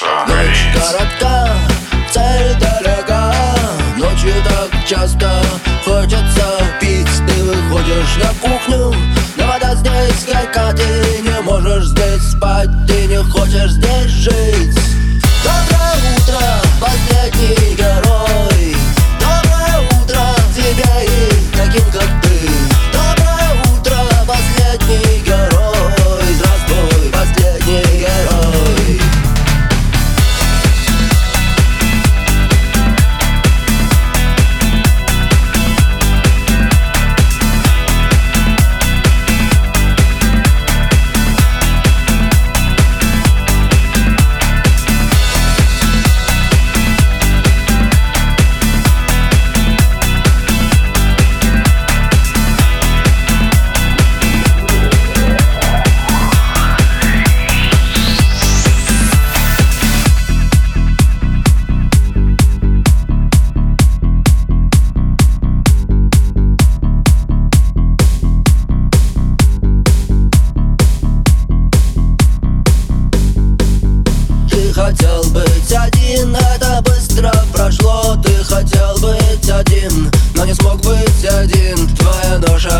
Ночь коротка, цель далека Ночью так часто хочется пить. Ты выходишь на кухню, но вода здесь горька Ты не можешь здесь спать, ты не хочешь здесь жить один, это быстро прошло. Ты хотел быть один, но не смог быть один. Твоя ноша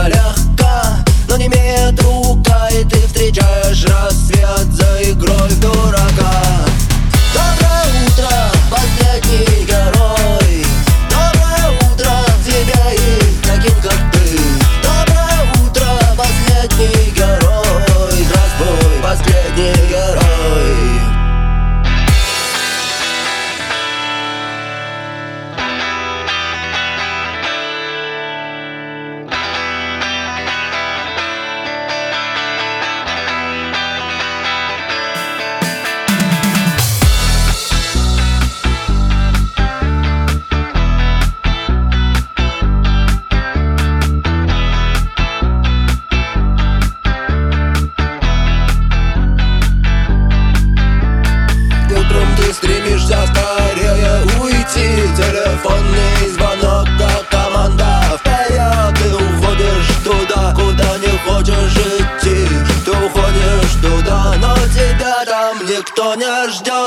не ждет.